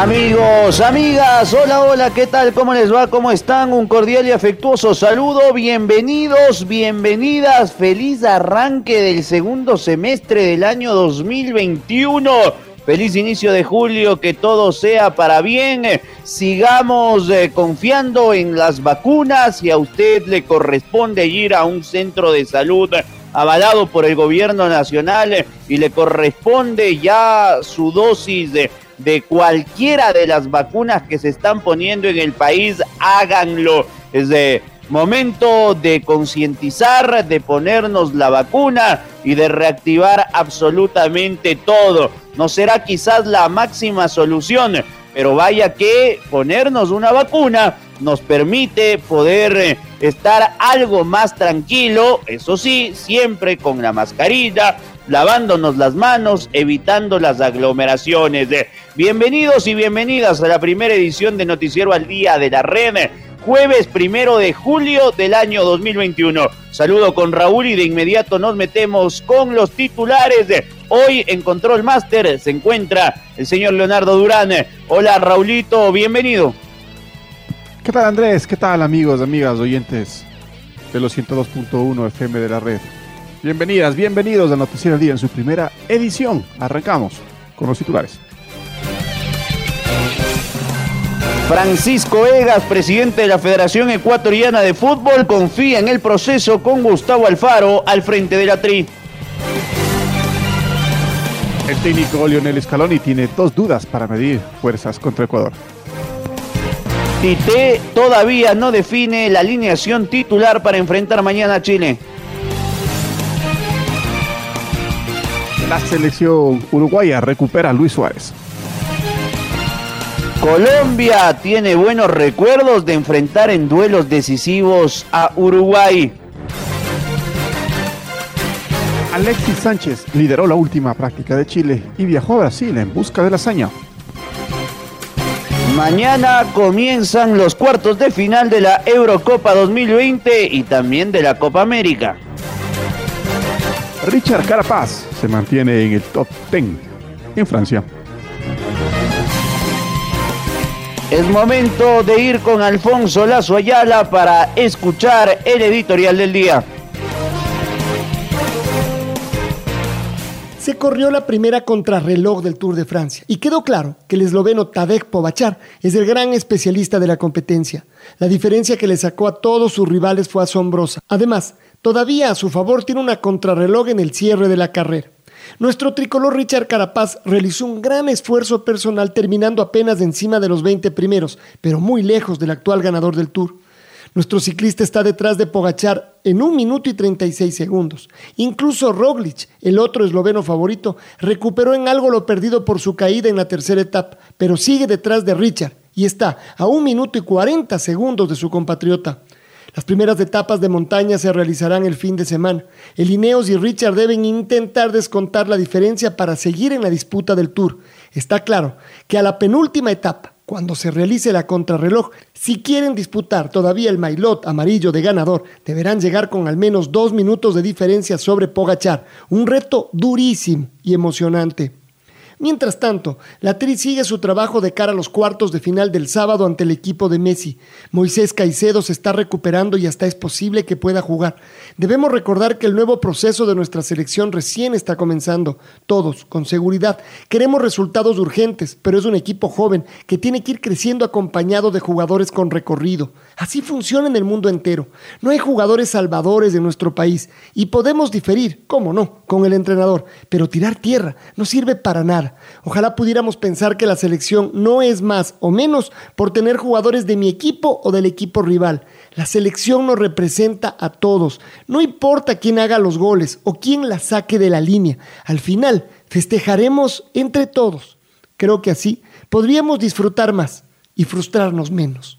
Amigos, amigas, hola, hola, ¿qué tal? ¿Cómo les va? ¿Cómo están? Un cordial y afectuoso saludo. Bienvenidos, bienvenidas. Feliz arranque del segundo semestre del año 2021. Feliz inicio de julio, que todo sea para bien. Sigamos eh, confiando en las vacunas y a usted le corresponde ir a un centro de salud avalado por el gobierno nacional y le corresponde ya su dosis de de cualquiera de las vacunas que se están poniendo en el país, háganlo. Es de momento de concientizar, de ponernos la vacuna y de reactivar absolutamente todo. No será quizás la máxima solución, pero vaya que ponernos una vacuna nos permite poder eh, estar algo más tranquilo, eso sí, siempre con la mascarilla, lavándonos las manos, evitando las aglomeraciones. Bienvenidos y bienvenidas a la primera edición de Noticiero al Día de la Red, jueves primero de julio del año 2021. Saludo con Raúl y de inmediato nos metemos con los titulares. Hoy en Control Master se encuentra el señor Leonardo Durán. Hola Raulito, bienvenido. ¿Qué tal Andrés? ¿Qué tal amigos, amigas, oyentes de los 102.1 FM de la red? Bienvenidas, bienvenidos a Noticiero del Día en su primera edición. Arrancamos con los titulares. Francisco Egas, presidente de la Federación Ecuatoriana de Fútbol, confía en el proceso con Gustavo Alfaro al frente de la TRI. El técnico Lionel Scaloni tiene dos dudas para medir fuerzas contra Ecuador. Tite todavía no define la alineación titular para enfrentar mañana a Chile. La selección uruguaya recupera a Luis Suárez. Colombia tiene buenos recuerdos de enfrentar en duelos decisivos a Uruguay. Alexis Sánchez lideró la última práctica de Chile y viajó a Brasil en busca de la hazaña. Mañana comienzan los cuartos de final de la Eurocopa 2020 y también de la Copa América. Richard Carapaz se mantiene en el top 10 en Francia. Es momento de ir con Alfonso Lazo Ayala para escuchar el editorial del día. Se corrió la primera contrarreloj del Tour de Francia y quedó claro que el esloveno Tadej Pogacar es el gran especialista de la competencia. La diferencia que le sacó a todos sus rivales fue asombrosa. Además, Todavía a su favor tiene una contrarreloj en el cierre de la carrera. Nuestro tricolor Richard Carapaz realizó un gran esfuerzo personal terminando apenas encima de los 20 primeros, pero muy lejos del actual ganador del Tour. Nuestro ciclista está detrás de Pogachar en un minuto y 36 segundos. Incluso Roglic, el otro esloveno favorito, recuperó en algo lo perdido por su caída en la tercera etapa, pero sigue detrás de Richard y está a un minuto y 40 segundos de su compatriota. Las primeras etapas de montaña se realizarán el fin de semana. El Ineos y Richard deben intentar descontar la diferencia para seguir en la disputa del Tour. Está claro que a la penúltima etapa, cuando se realice la contrarreloj, si quieren disputar todavía el maillot amarillo de ganador, deberán llegar con al menos dos minutos de diferencia sobre Pogachar. Un reto durísimo y emocionante. Mientras tanto, la Tri sigue su trabajo de cara a los cuartos de final del sábado ante el equipo de Messi. Moisés Caicedo se está recuperando y hasta es posible que pueda jugar. Debemos recordar que el nuevo proceso de nuestra selección recién está comenzando. Todos, con seguridad, queremos resultados urgentes, pero es un equipo joven que tiene que ir creciendo acompañado de jugadores con recorrido. Así funciona en el mundo entero. No hay jugadores salvadores de nuestro país y podemos diferir, cómo no, con el entrenador, pero tirar tierra no sirve para nada. Ojalá pudiéramos pensar que la selección no es más o menos por tener jugadores de mi equipo o del equipo rival. La selección nos representa a todos. No importa quién haga los goles o quién la saque de la línea. Al final, festejaremos entre todos. Creo que así podríamos disfrutar más y frustrarnos menos.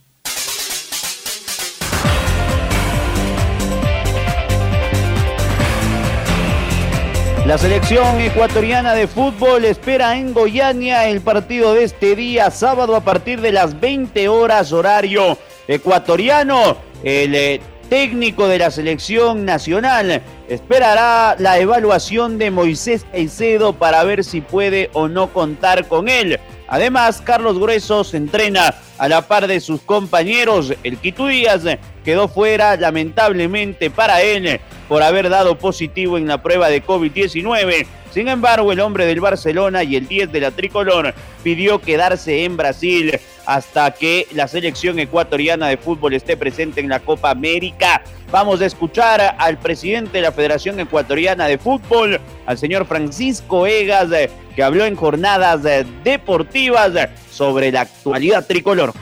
La selección ecuatoriana de fútbol espera en Goiânia el partido de este día, sábado a partir de las 20 horas horario ecuatoriano. El eh, técnico de la selección nacional esperará la evaluación de Moisés Caicedo para ver si puede o no contar con él. Además, Carlos Grueso se entrena a la par de sus compañeros. El Quito Díaz quedó fuera lamentablemente para él por haber dado positivo en la prueba de COVID-19. Sin embargo, el hombre del Barcelona y el 10 de la tricolor pidió quedarse en Brasil hasta que la selección ecuatoriana de fútbol esté presente en la Copa América. Vamos a escuchar al presidente de la Federación Ecuatoriana de Fútbol, al señor Francisco Egas, que habló en jornadas deportivas sobre la actualidad tricolor.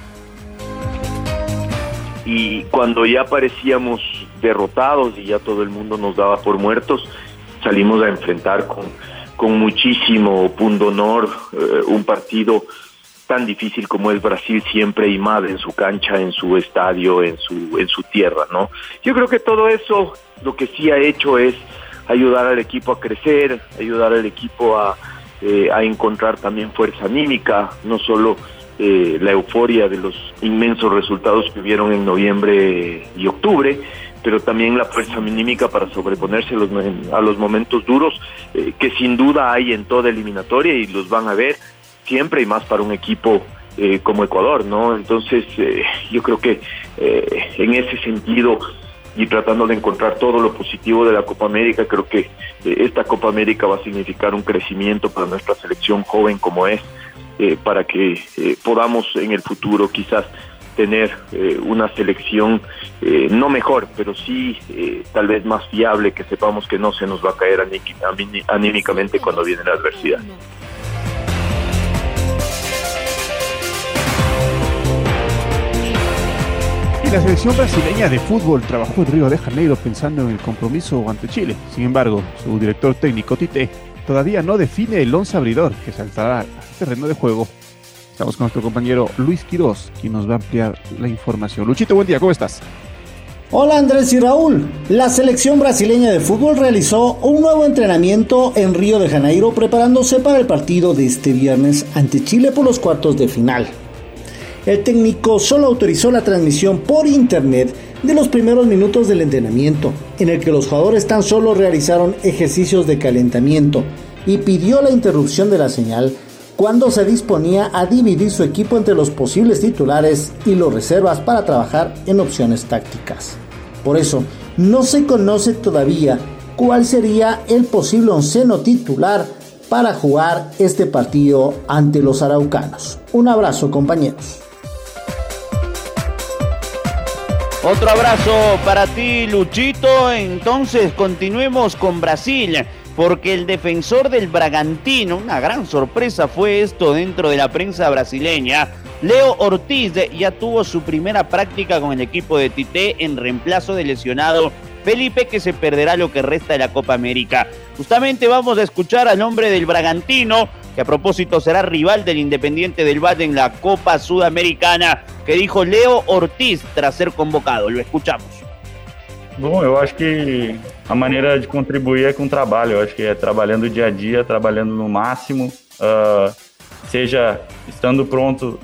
Y cuando ya parecíamos derrotados y ya todo el mundo nos daba por muertos, salimos a enfrentar con, con muchísimo punto honor eh, un partido tan difícil como es Brasil siempre y más en su cancha, en su estadio, en su en su tierra, ¿no? Yo creo que todo eso lo que sí ha hecho es ayudar al equipo a crecer, ayudar al equipo a, eh, a encontrar también fuerza anímica, no solo eh, la euforia de los inmensos resultados que hubieron en noviembre y octubre, pero también la fuerza minímica para sobreponerse a los, a los momentos duros eh, que sin duda hay en toda eliminatoria y los van a ver siempre y más para un equipo eh, como Ecuador, ¿no? Entonces eh, yo creo que en ese sentido y tratando de encontrar todo lo positivo de la Copa América, creo que esta Copa América va a significar un crecimiento para nuestra selección joven como es, para que podamos en el futuro quizás tener eh, una selección eh, no mejor, pero sí eh, tal vez más fiable, que sepamos que no se nos va a caer anímicamente cuando viene la adversidad. La selección brasileña de fútbol trabajó en Río de Janeiro pensando en el compromiso ante Chile. Sin embargo, su director técnico Tite todavía no define el once abridor que saltará al terreno de juego Estamos con nuestro compañero Luis Quiroz, quien nos va a ampliar la información. Luchito, buen día, ¿cómo estás? Hola Andrés y Raúl. La selección brasileña de fútbol realizó un nuevo entrenamiento en Río de Janeiro preparándose para el partido de este viernes ante Chile por los cuartos de final. El técnico solo autorizó la transmisión por internet de los primeros minutos del entrenamiento, en el que los jugadores tan solo realizaron ejercicios de calentamiento y pidió la interrupción de la señal cuando se disponía a dividir su equipo entre los posibles titulares y los reservas para trabajar en opciones tácticas. Por eso, no se conoce todavía cuál sería el posible onceno titular para jugar este partido ante los araucanos. Un abrazo compañeros. Otro abrazo para ti, Luchito. Entonces continuemos con Brasil porque el defensor del Bragantino, una gran sorpresa fue esto dentro de la prensa brasileña, Leo Ortiz ya tuvo su primera práctica con el equipo de Tite en reemplazo del lesionado Felipe que se perderá lo que resta de la Copa América. Justamente vamos a escuchar al hombre del Bragantino, que a propósito será rival del Independiente del Valle en la Copa Sudamericana, que dijo Leo Ortiz tras ser convocado. Lo escuchamos. Bom, eu acho que a maneira de contribuir é com trabalho. Eu acho que é trabalhando dia a dia, trabalhando no máximo, uh, seja estando pronto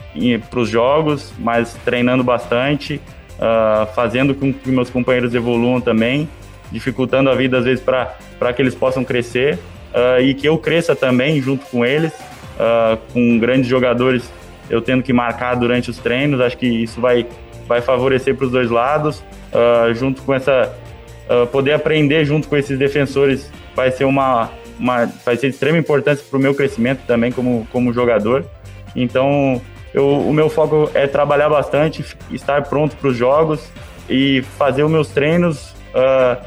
para os jogos, mas treinando bastante, uh, fazendo com que meus companheiros evoluam também, dificultando a vida às vezes para que eles possam crescer uh, e que eu cresça também junto com eles. uh, com grandes jogadores eu tendo que marcar durante os treinos. Acho que isso vai, vai favorecer para os dois lados. Uh, junto com essa. Poder aprender junto com esses defensores vai ser uma, uma vai ser de extrema importância para o meu crescimento também como, como jogador. Então, eu, o meu foco é trabalhar bastante, estar pronto para os jogos e fazer os meus treinos, uh,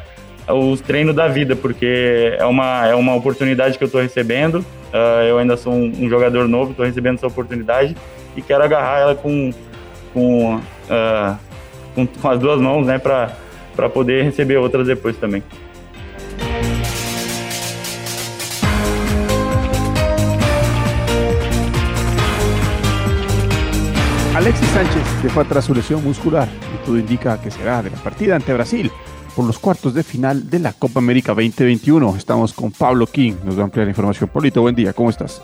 os treinos da vida, porque é uma, é uma oportunidade que eu estou recebendo. Uh, eu ainda sou um, um jogador novo, estou recebendo essa oportunidade e quero agarrar ela com, com, uh, com, com, as duas mãos, né, para poder receber outras depois também. Alexis Sánchez dejó atrás su lesión muscular y todo indica que será de la partida ante Brasil por los cuartos de final de la Copa América 2021. Estamos con Pablo King, nos va a ampliar la información. Polito, buen día, ¿cómo estás?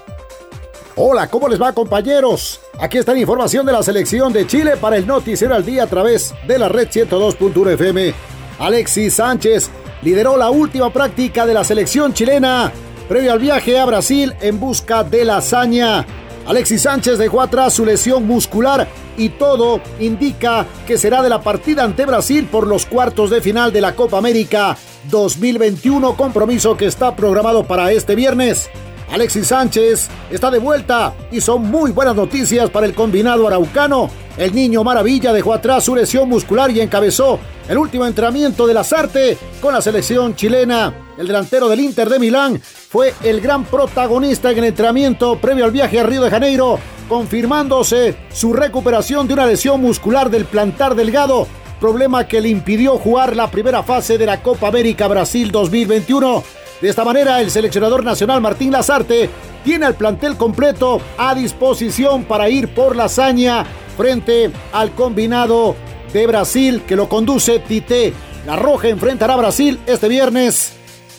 Hola, ¿cómo les va compañeros? Aquí está la información de la selección de Chile para el Noticiero al Día a través de la red 102.1 FM. Alexis Sánchez lideró la última práctica de la selección chilena previo al viaje a Brasil en busca de la hazaña. Alexis Sánchez dejó atrás su lesión muscular y todo indica que será de la partida ante Brasil por los cuartos de final de la Copa América 2021, compromiso que está programado para este viernes. Alexis Sánchez está de vuelta y son muy buenas noticias para el combinado araucano. El niño maravilla dejó atrás su lesión muscular y encabezó el último entrenamiento de Lazarte con la selección chilena. El delantero del Inter de Milán fue el gran protagonista en el entrenamiento previo al viaje a Río de Janeiro, confirmándose su recuperación de una lesión muscular del plantar delgado, problema que le impidió jugar la primera fase de la Copa América Brasil 2021. De esta manera, el seleccionador nacional Martín Lazarte tiene el plantel completo a disposición para ir por la hazaña frente al combinado de Brasil que lo conduce Tite. La Roja enfrentará a Brasil este viernes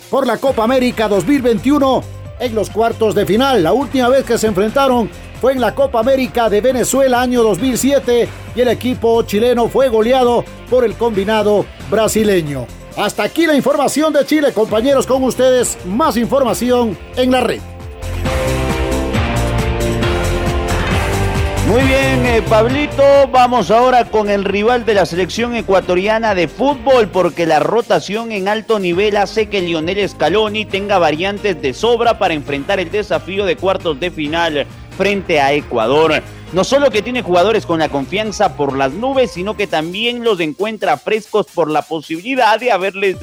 por la Copa América 2021 en los cuartos de final. La última vez que se enfrentaron fue en la Copa América de Venezuela año 2007 y el equipo chileno fue goleado por el combinado brasileño. Hasta aquí la información de Chile, compañeros, con ustedes. Más información en la red. Muy bien, eh, Pablito, vamos ahora con el rival de la selección ecuatoriana de fútbol, porque la rotación en alto nivel hace que Lionel Scaloni tenga variantes de sobra para enfrentar el desafío de cuartos de final frente a Ecuador. No solo que tiene jugadores con la confianza por las nubes, sino que también los encuentra frescos por la posibilidad de haberles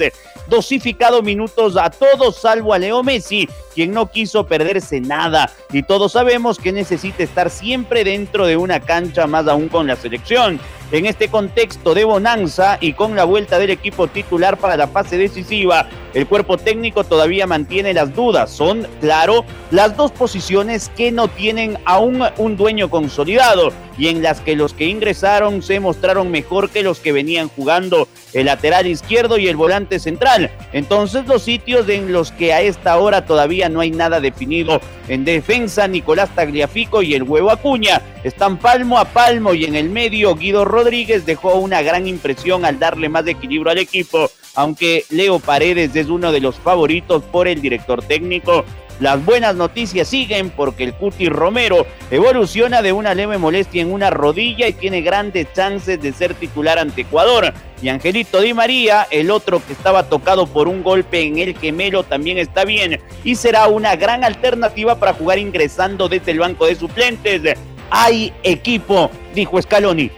dosificado minutos a todos, salvo a Leo Messi, quien no quiso perderse nada. Y todos sabemos que necesita estar siempre dentro de una cancha, más aún con la selección. En este contexto de bonanza y con la vuelta del equipo titular para la fase decisiva, el cuerpo técnico todavía mantiene las dudas. Son, claro, las dos posiciones que no tienen aún un dueño consolidado y en las que los que ingresaron se mostraron mejor que los que venían jugando el lateral izquierdo y el volante central. Entonces los sitios en los que a esta hora todavía no hay nada definido. En defensa, Nicolás Tagliafico y el huevo Acuña están palmo a palmo y en el medio Guido Rodríguez dejó una gran impresión al darle más equilibrio al equipo, aunque Leo Paredes es uno de los favoritos por el director técnico. Las buenas noticias siguen porque el Cuti Romero evoluciona de una leve molestia en una rodilla y tiene grandes chances de ser titular ante Ecuador. Y Angelito Di María, el otro que estaba tocado por un golpe en el gemelo, también está bien y será una gran alternativa para jugar ingresando desde el banco de suplentes. Hay equipo, dijo Scaloni.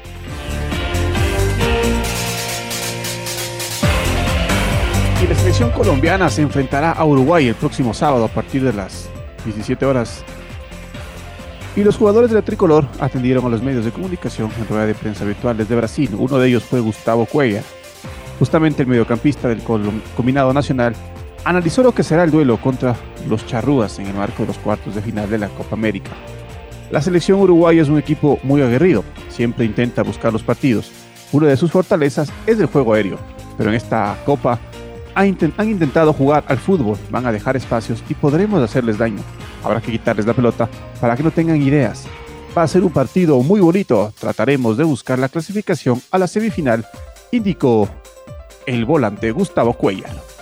La selección colombiana se enfrentará a Uruguay el próximo sábado a partir de las 17 horas. Y los jugadores de la tricolor atendieron a los medios de comunicación en rueda de prensa virtual desde Brasil. Uno de ellos fue Gustavo Cuellar. Justamente el mediocampista del combinado nacional analizó lo que será el duelo contra los charrúas en el marco de los cuartos de final de la Copa América. La selección uruguaya es un equipo muy aguerrido, siempre intenta buscar los partidos. Una de sus fortalezas es el juego aéreo, pero en esta Copa han intentado jugar al fútbol, van a dejar espacios y podremos hacerles daño. Habrá que quitarles la pelota para que no tengan ideas. Va a ser un partido muy bonito, trataremos de buscar la clasificación a la semifinal, indicó el volante Gustavo Cuellar.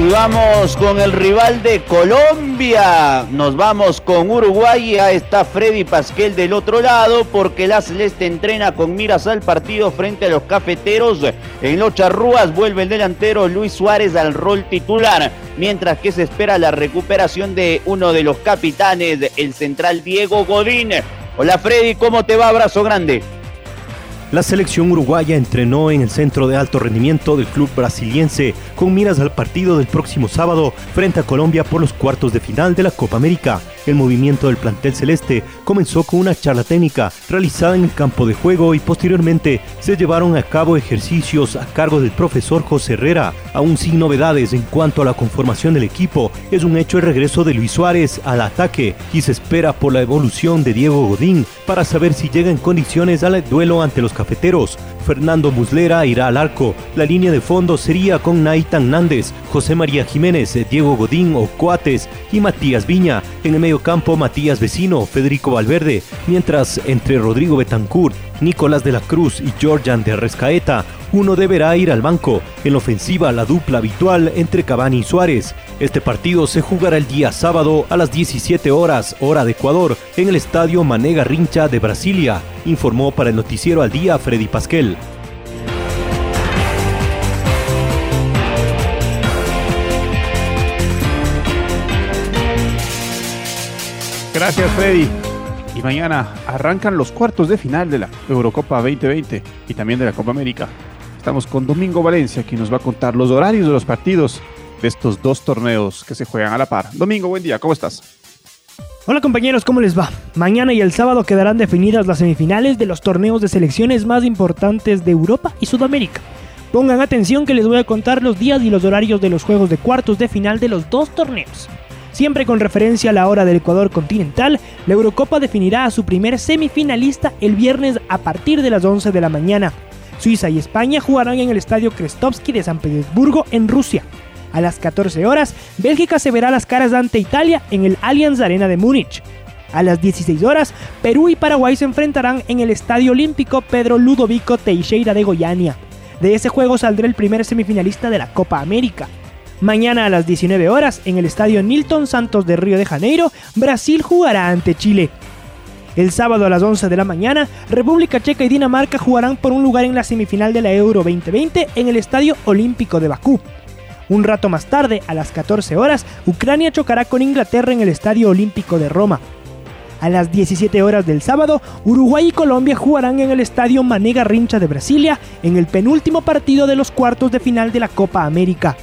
Y vamos con el rival de Colombia. Nos vamos con Uruguay. Ahí está Freddy Pasquel del otro lado porque la Celeste entrena con miras al partido frente a los cafeteros. En los charrúas vuelve el delantero Luis Suárez al rol titular. Mientras que se espera la recuperación de uno de los capitanes, el central Diego Godín. Hola Freddy, ¿cómo te va? Abrazo grande. La selección uruguaya entrenó en el centro de alto rendimiento del club brasiliense con miras al partido del próximo sábado frente a Colombia por los cuartos de final de la Copa América. El movimiento del plantel celeste comenzó con una charla técnica realizada en el campo de juego y posteriormente se llevaron a cabo ejercicios a cargo del profesor José Herrera. Aún sin novedades en cuanto a la conformación del equipo, es un hecho el regreso de Luis Suárez al ataque y se espera por la evolución de Diego Godín para saber si llega en condiciones al duelo ante los cafeteros. Fernando Muslera irá al arco. La línea de fondo sería con Naitan Nández, José María Jiménez, Diego Godín o Coates y Matías Viña. En el medio campo, Matías Vecino, Federico Valverde, mientras entre Rodrigo Betancourt, Nicolás de la Cruz y Georgian de Rescaeta, uno deberá ir al banco. En la ofensiva, la dupla habitual entre Cavani y Suárez. Este partido se jugará el día sábado a las 17 horas, hora de Ecuador, en el estadio Manega Rincha de Brasilia, informó para el noticiero al día Freddy Pasquel. Gracias, Freddy. Y mañana arrancan los cuartos de final de la Eurocopa 2020 y también de la Copa América. Estamos con Domingo Valencia, quien nos va a contar los horarios de los partidos de estos dos torneos que se juegan a la par. Domingo, buen día, ¿cómo estás? Hola compañeros, ¿cómo les va? Mañana y el sábado quedarán definidas las semifinales de los torneos de selecciones más importantes de Europa y Sudamérica. Pongan atención que les voy a contar los días y los horarios de los juegos de cuartos de final de los dos torneos. Siempre con referencia a la hora del Ecuador continental, la Eurocopa definirá a su primer semifinalista el viernes a partir de las 11 de la mañana. Suiza y España jugarán en el Estadio Krestovsky de San Petersburgo, en Rusia. A las 14 horas, Bélgica se verá las caras ante Italia en el Allianz Arena de Múnich. A las 16 horas, Perú y Paraguay se enfrentarán en el Estadio Olímpico Pedro Ludovico Teixeira de Goiânia. De ese juego saldrá el primer semifinalista de la Copa América. Mañana a las 19 horas, en el Estadio Nilton Santos de Río de Janeiro, Brasil jugará ante Chile. El sábado a las 11 de la mañana, República Checa y Dinamarca jugarán por un lugar en la semifinal de la Euro 2020 en el Estadio Olímpico de Bakú. Un rato más tarde, a las 14 horas, Ucrania chocará con Inglaterra en el Estadio Olímpico de Roma. A las 17 horas del sábado, Uruguay y Colombia jugarán en el Estadio Manega Rincha de Brasilia en el penúltimo partido de los cuartos de final de la Copa América.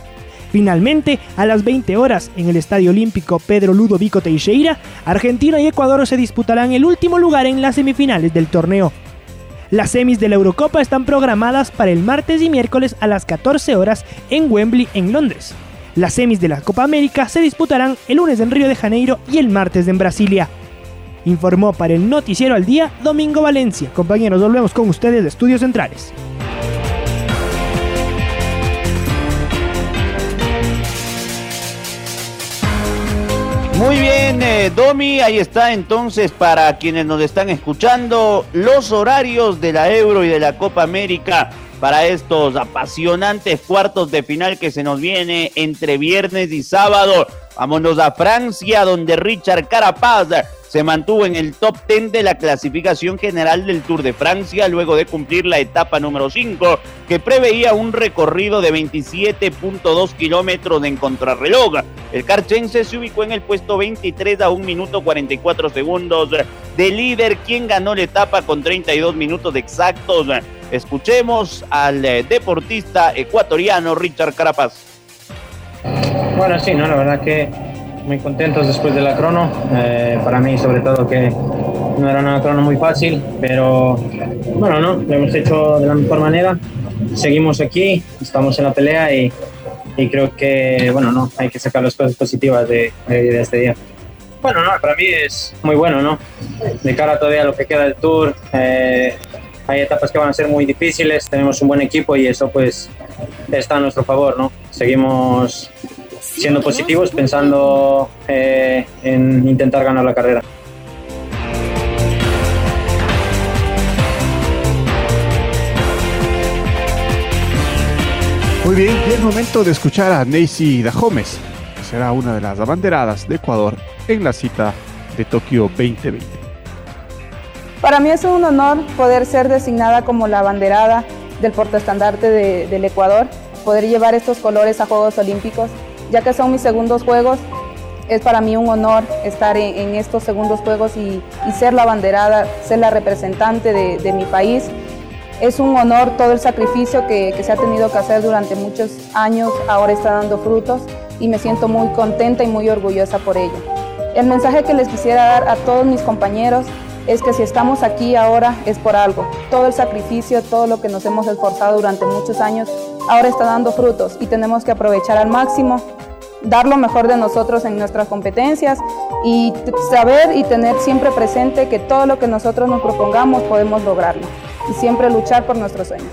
Finalmente, a las 20 horas, en el Estadio Olímpico Pedro Ludovico Teixeira, Argentina y Ecuador se disputarán el último lugar en las semifinales del torneo. Las semis de la Eurocopa están programadas para el martes y miércoles a las 14 horas en Wembley, en Londres. Las semis de la Copa América se disputarán el lunes en Río de Janeiro y el martes en Brasilia. Informó para el Noticiero al Día Domingo Valencia. Compañeros, volvemos con ustedes de Estudios Centrales. Muy bien, eh, Domi, ahí está entonces para quienes nos están escuchando los horarios de la Euro y de la Copa América para estos apasionantes cuartos de final que se nos viene entre viernes y sábado. Vámonos a Francia, donde Richard Carapaz se mantuvo en el top 10 de la clasificación general del Tour de Francia luego de cumplir la etapa número 5, que preveía un recorrido de 27.2 kilómetros en contrarreloj. El carchense se ubicó en el puesto 23 a 1 minuto 44 segundos de líder, quien ganó la etapa con 32 minutos exactos. Escuchemos al eh, deportista ecuatoriano Richard Carapaz. Bueno, sí, no, la verdad que muy contentos después de la crono. Eh, para mí, sobre todo, que no era una crono muy fácil, pero bueno, no, lo hemos hecho de la mejor manera. Seguimos aquí, estamos en la pelea y, y creo que, bueno, no, hay que sacar las cosas positivas de, de, este día. Bueno, no, para mí es muy bueno, ¿no? De cara todavía a lo que queda del tour, eh, hay etapas que van a ser muy difíciles, tenemos un buen equipo y eso pues está a nuestro favor, ¿no? Seguimos siendo positivos, pensando eh, en intentar ganar la carrera. Muy bien, y es momento de escuchar a Neisy Dahomes, que será una de las abanderadas de Ecuador en la cita de Tokio 2020. Para mí es un honor poder ser designada como la abanderada del portaestandarte de, del Ecuador, poder llevar estos colores a Juegos Olímpicos, ya que son mis segundos Juegos. Es para mí un honor estar en, estos segundos Juegos y, ser la abanderada, ser la representante de, mi país. Es un honor todo el sacrificio que se ha tenido que hacer durante muchos años, ahora está dando frutos y me siento muy contenta y muy orgullosa por ello. El mensaje que les quisiera dar a todos mis compañeros es que si estamos aquí ahora es por algo. Todo el sacrificio, todo lo que nos hemos esforzado durante muchos años, ahora está dando frutos y tenemos que aprovechar al máximo, dar lo mejor de nosotros en nuestras competencias y saber y tener siempre presente que todo lo que nosotros nos propongamos podemos lograrlo y siempre luchar por nuestros sueños.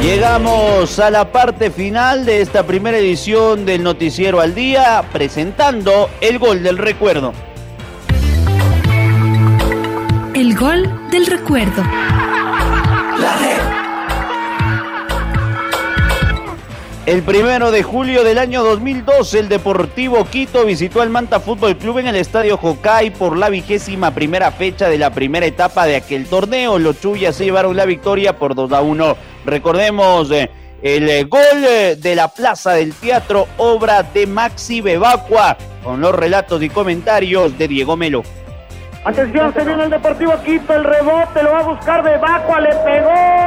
Llegamos a la parte final de esta primera edición del Noticiero al Día, presentando el gol del recuerdo. El gol del recuerdo. El primero de julio del año 2012, el Deportivo Quito visitó al Manta Fútbol Club en el Estadio Jocay por la vigésima primera fecha de la primera etapa de aquel torneo. Los Chuyas se llevaron la victoria por 2 a 1. Recordemos eh, el eh, gol eh, de la Plaza del Teatro, obra de Maxi Bebacua, con los relatos y comentarios de Diego Melo. Atención, se viene el Deportivo Quito, el rebote lo va a buscar Bebacua, le pegó.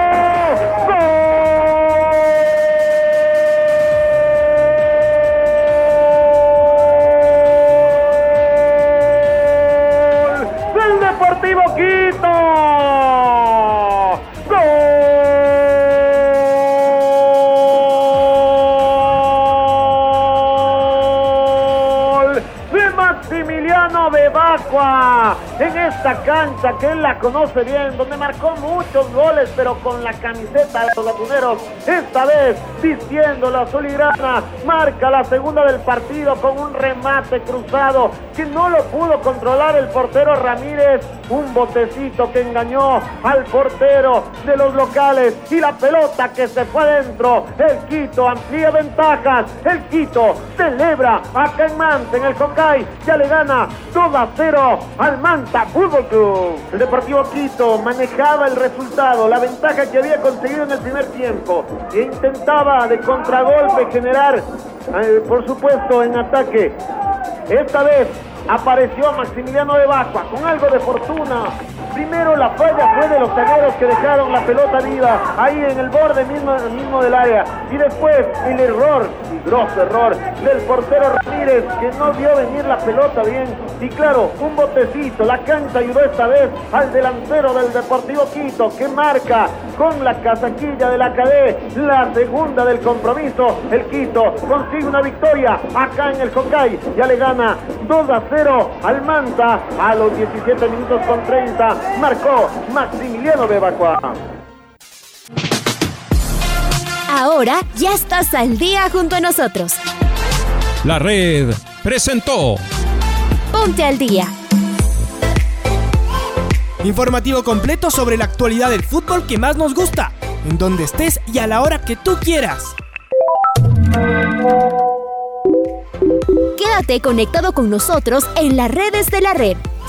Maximiliano Bebacua en esta cancha que él la conoce bien, donde marcó muchos goles, pero con la camiseta de los latuneros, esta vez vistiendo la soligrana, marca la segunda del partido con un remate cruzado que no lo pudo controlar el portero Ramírez, un botecito que engañó al portero de los locales y la pelota que se fue adentro, el Quito amplía ventajas, el Quito celebra acá en Manta, en el Cocay, ya le gana 2 a 0 al Manta Fútbol Club. El Deportivo Quito manejaba el resultado, la ventaja que había conseguido en el primer tiempo e intentaba de contragolpe generar, eh, por supuesto, en ataque. Esta vez apareció Maximiliano de Bacua con algo de fortuna. Primero la falla fue de los zagueros que dejaron la pelota viva ahí en el borde mismo, del área. Y después el error, y grosso error, del portero Ramírez que no vio venir la pelota bien. Y claro, un botecito. La cancha ayudó esta vez al delantero del Deportivo Quito que marca con la casaquilla de la cadé la segunda del compromiso. El Quito consigue una victoria acá en el Cocay. Ya le gana 2 a 0 al Manta a los 17 minutos con 30. Marcó Maximiliano Bebacua. Ahora ya estás al día junto a nosotros. La red presentó Ponte al día. Informativo completo sobre la actualidad del fútbol que más nos gusta, en donde estés y a la hora que tú quieras. Quédate conectado con nosotros en las redes de la red.